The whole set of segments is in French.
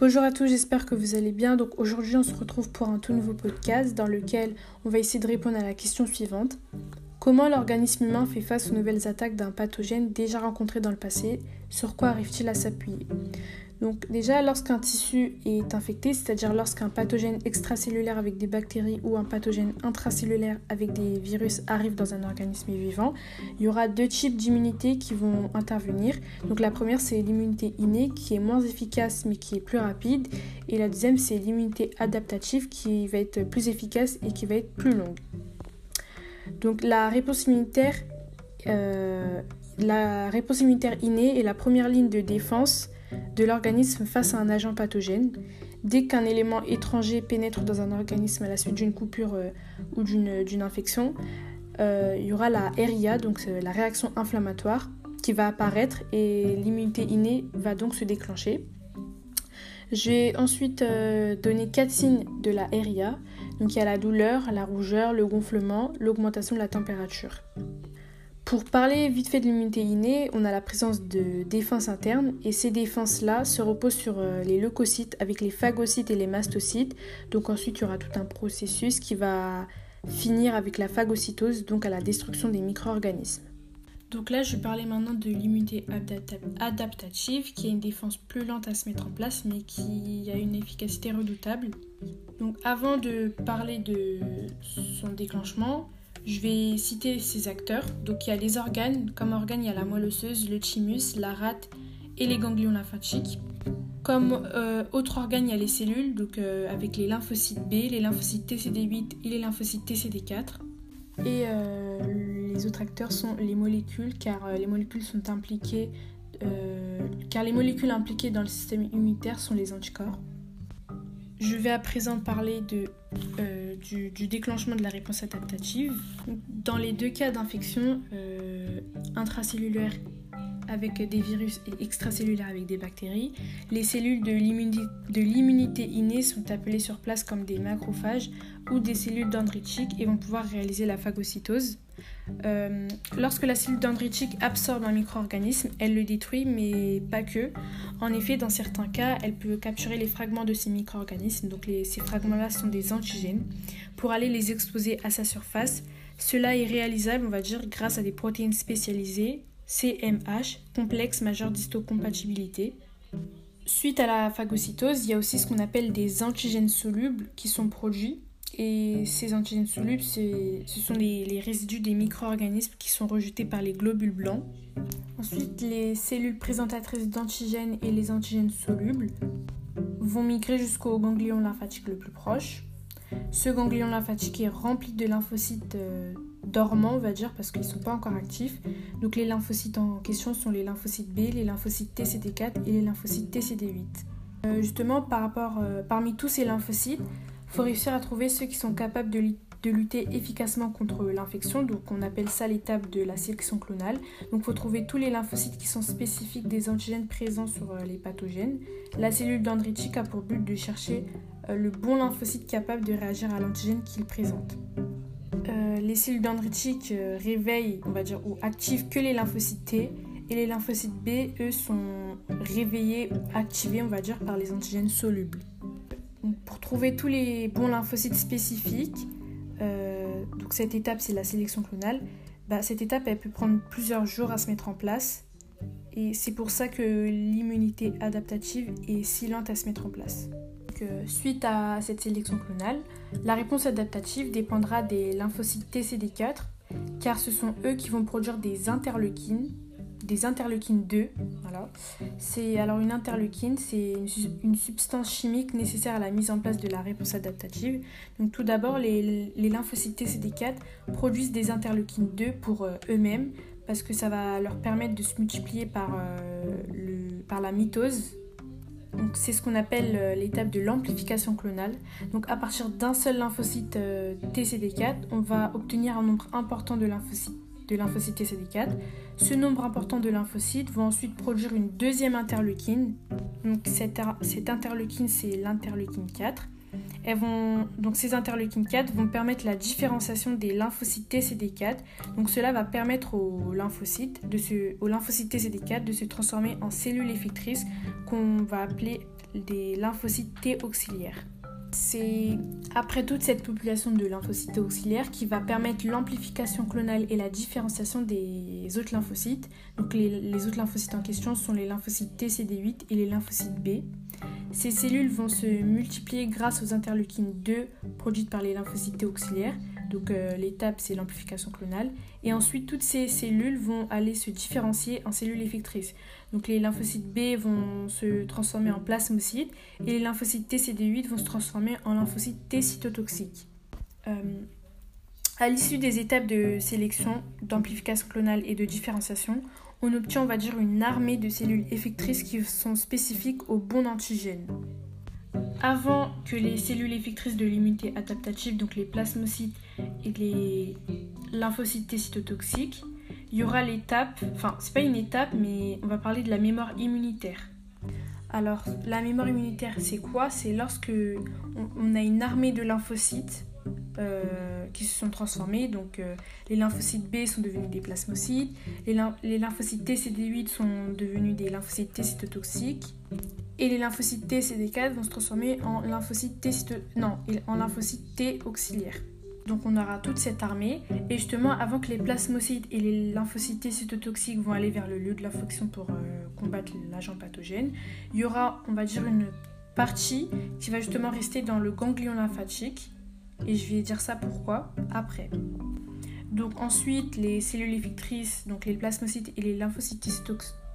Bonjour à tous, j'espère que vous allez bien. Donc aujourd'hui, on se retrouve pour un tout nouveau podcast dans lequel on va essayer de répondre à la question suivante. Comment l'organisme humain fait face aux nouvelles attaques d'un pathogène déjà rencontré dans le passé? Sur quoi arrive-t-il à s'appuyer? Donc déjà, lorsqu'un tissu est infecté, c'est-à-dire lorsqu'un pathogène extracellulaire avec des bactéries ou un pathogène intracellulaire avec des virus arrive dans un organisme vivant, il y aura deux types d'immunité qui vont intervenir. Donc la première, c'est l'immunité innée qui est moins efficace mais qui est plus rapide. Et la deuxième, c'est l'immunité adaptative qui va être plus efficace et qui va être plus longue. Donc la réponse immunitaire, euh, la réponse immunitaire innée est la première ligne de défense de l'organisme face à un agent pathogène. Dès qu'un élément étranger pénètre dans un organisme à la suite d'une coupure euh, ou d'une infection, euh, il y aura la RIA, donc la réaction inflammatoire, qui va apparaître et l'immunité innée va donc se déclencher. Je vais ensuite euh, donner quatre signes de la RIA. Donc il y a la douleur, la rougeur, le gonflement, l'augmentation de la température. Pour parler vite fait de l'immunité innée, on a la présence de défenses internes et ces défenses-là se reposent sur euh, les leucocytes avec les phagocytes et les mastocytes. Donc ensuite, il y aura tout un processus qui va finir avec la phagocytose, donc à la destruction des micro-organismes. Donc là, je vais parler maintenant de l'immunité adaptative, qui est une défense plus lente à se mettre en place, mais qui a une efficacité redoutable. Donc avant de parler de son déclenchement, je vais citer ces acteurs. Donc il y a les organes. Comme organes, il y a la moelle osseuse, le thymus, la rate et les ganglions lymphatiques. Comme euh, autre organe, il y a les cellules, donc euh, avec les lymphocytes B, les lymphocytes TCD8 et les lymphocytes TCD4. Et euh, les autres acteurs sont les molécules, car les molécules sont impliquées, car les molécules impliquées dans le système immunitaire sont les anticorps. Je vais à présent parler de du, déclenchement de la réponse adaptative. Dans les deux cas d'infection euh, intracellulaire avec des virus et extracellulaires avec des bactéries, les cellules de l'immunité innée sont appelées sur place comme des macrophages ou des cellules dendritiques et vont pouvoir réaliser la phagocytose. Euh, lorsque la cellule dendritique absorbe un micro-organisme, elle le détruit, mais pas que. En effet, dans certains cas, elle peut capturer les fragments de ces micro-organismes, donc ces fragments-là sont des antigènes, pour aller les exposer à sa surface. Cela est réalisable, on va dire, grâce à des protéines spécialisées, CMH, complexe majeure d'histocompatibilité. Suite à la phagocytose, il y a aussi ce qu'on appelle des antigènes solubles qui sont produits et ces antigènes solubles, ce sont les, résidus des micro-organismes qui sont rejetés par les globules blancs. Ensuite, les cellules présentatrices d'antigènes et les antigènes solubles vont migrer jusqu'au ganglion lymphatique le plus proche. Ce ganglion lymphatique est rempli de lymphocytes euh, dormants, on va dire, parce qu'ils ne sont pas encore actifs. Donc les lymphocytes en question sont les lymphocytes B, les lymphocytes TCD4 et les lymphocytes TCD8. Euh, justement, par rapport, euh, parmi tous ces lymphocytes, faut réussir à trouver ceux qui sont capables de, lutter efficacement contre l'infection, donc on appelle ça l'étape de la sélection clonale. Donc il faut trouver tous les lymphocytes qui sont spécifiques des antigènes présents sur euh, les pathogènes. La cellule dendritique a pour but de chercher euh, le bon lymphocyte capable de réagir à l'antigène qu'il présente. Euh, les cellules dendritiques réveillent, on ou activent que les lymphocytes T, et les lymphocytes B, eux, sont réveillés ou activés, on va par les antigènes solubles pour trouver tous les bons lymphocytes spécifiques, euh, donc cette étape c'est la sélection clonale, bah, cette étape elle peut prendre plusieurs jours à se mettre en place. Et c'est pour ça que l'immunité adaptative est si lente à se mettre en place. Euh, suite à cette sélection clonale, la réponse adaptative dépendra des lymphocytes TCD4 car ce sont eux qui vont produire des interleukines des interleukines 2. Voilà. C'est alors une interleukine, c'est une, substance chimique nécessaire à la mise en place de la réponse adaptative. Donc tout d'abord, les, lymphocytes TCD4 produisent des interleukines 2 pour euh, eux-mêmes parce que ça va leur permettre de se multiplier par, euh, par la mitose. Donc c'est ce qu'on appelle euh, l'étape de l'amplification clonale. Donc à partir d'un seul lymphocyte TCD4, on va obtenir un nombre important de lymphocytes de lymphocytes TCD4. Ce nombre important de lymphocytes vont ensuite produire une deuxième interleukine. Donc cette, interleukine, c'est l'interleukine 4. Elles donc ces interleukines 4 vont permettre la différenciation des lymphocytes TCD4. Donc cela va permettre aux lymphocytes, de se, aux lymphocytes TCD4 de se transformer en cellules effectrices qu'on va appeler des lymphocytes T auxiliaires. C'est après toute cette population de lymphocytes auxiliaires qui va permettre l'amplification clonale et la différenciation des autres lymphocytes. Donc les, autres lymphocytes en question sont les lymphocytes T, CD8 et les lymphocytes B. Ces cellules vont se multiplier grâce aux interleukines 2 produites par les lymphocytes auxiliaires donc euh, l'étape, c'est l'amplification clonale. Et ensuite, toutes ces cellules vont aller se différencier en cellules effectrices. Donc les lymphocytes B vont se transformer en plasmocytes et les lymphocytes TCD8 vont se transformer en lymphocytes T cytotoxiques. Euh, à l'issue des étapes de sélection, d'amplification clonale et de différenciation, on obtient, on va dire, une armée de cellules effectrices qui sont spécifiques au bon antigène. Avant que les cellules effectrices de l'immunité adaptative, donc les plasmocytes et les lymphocytes cytotoxiques, il y aura l'étape, enfin c'est pas une étape, mais on va parler de la mémoire immunitaire. Alors la mémoire immunitaire c'est quoi? C'est lorsque on, a une armée de lymphocytes euh, qui se sont transformés. Donc euh, les lymphocytes B sont devenus des plasmocytes, les, lymphocytes TCD8 sont devenus des lymphocytes T cytotoxiques et les lymphocytes T CD4 vont se transformer en lymphocytes T, non, en lymphocytes T auxiliaires. Donc on aura toute cette armée et justement avant que les plasmocytes et les lymphocytes T cytotoxiques vont aller vers le lieu de l'infection pour euh, combattre l'agent pathogène, il y aura, on va dire, une partie qui va justement rester dans le ganglion lymphatique et je vais dire ça pourquoi après. Donc ensuite les cellules effectrices, donc les plasmocytes et les lymphocytes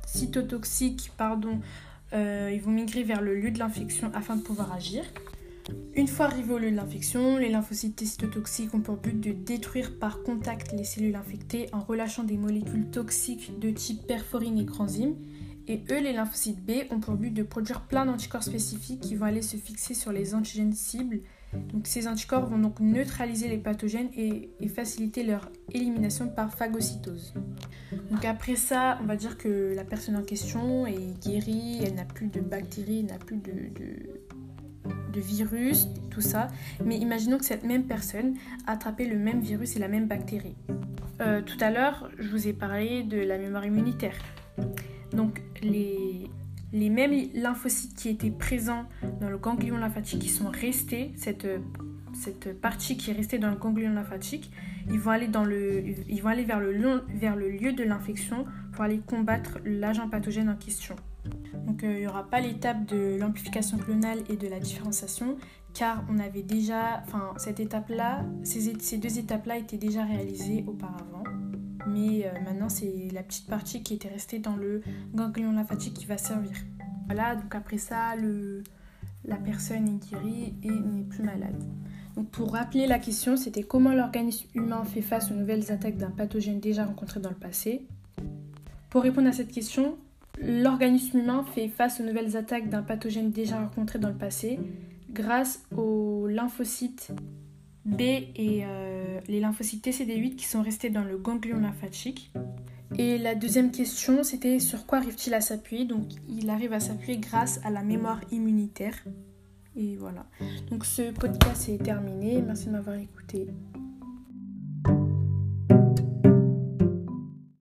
cytotoxiques, pardon, euh, ils vont migrer vers le lieu de l'infection afin de pouvoir agir. Une fois arrivés au lieu de l'infection, les lymphocytes cytotoxiques ont pour but de détruire par contact les cellules infectées en relâchant des molécules toxiques de type perforine et granzyme. Et eux, les lymphocytes B, ont pour but de produire plein d'anticorps spécifiques qui vont aller se fixer sur les antigènes cibles donc ces anticorps vont donc neutraliser les pathogènes et, faciliter leur élimination par phagocytose. Donc après ça, on va dire que la personne en question est guérie, elle n'a plus de bactéries, elle n'a plus de, virus, tout ça. Mais imaginons que cette même personne a attrapé le même virus et la même bactérie. Euh, tout à l'heure, je vous ai parlé de la mémoire immunitaire. Donc les, les mêmes lymphocytes qui étaient présents dans le ganglion lymphatique qui sont restés, cette, partie qui est restée dans le ganglion lymphatique, ils vont aller, vers, le, lieu de l'infection pour aller combattre l'agent pathogène en question. Donc euh, il n'y aura pas l'étape de l'amplification clonale et de la différenciation car on avait déjà, enfin cette étape-là, ces, ces deux étapes-là étaient déjà réalisées auparavant mais euh, maintenant c'est la petite partie qui était restée dans le ganglion lymphatique qui va servir. Voilà, donc après ça, le, la personne est guérie et n'est plus malade. Donc pour rappeler la question, c'était comment l'organisme humain fait face aux nouvelles attaques d'un pathogène déjà rencontré dans le passé? Pour répondre à cette question, l'organisme humain fait face aux nouvelles attaques d'un pathogène déjà rencontré dans le passé grâce aux lymphocytes B et euh, les lymphocytes TCD8 qui sont restés dans le ganglion lymphatique. Et la deuxième question, c'était sur quoi arrive-t-il à s'appuyer? Donc, il arrive à s'appuyer grâce à la mémoire immunitaire. Et voilà. Donc, ce podcast est terminé. Merci de m'avoir écouté.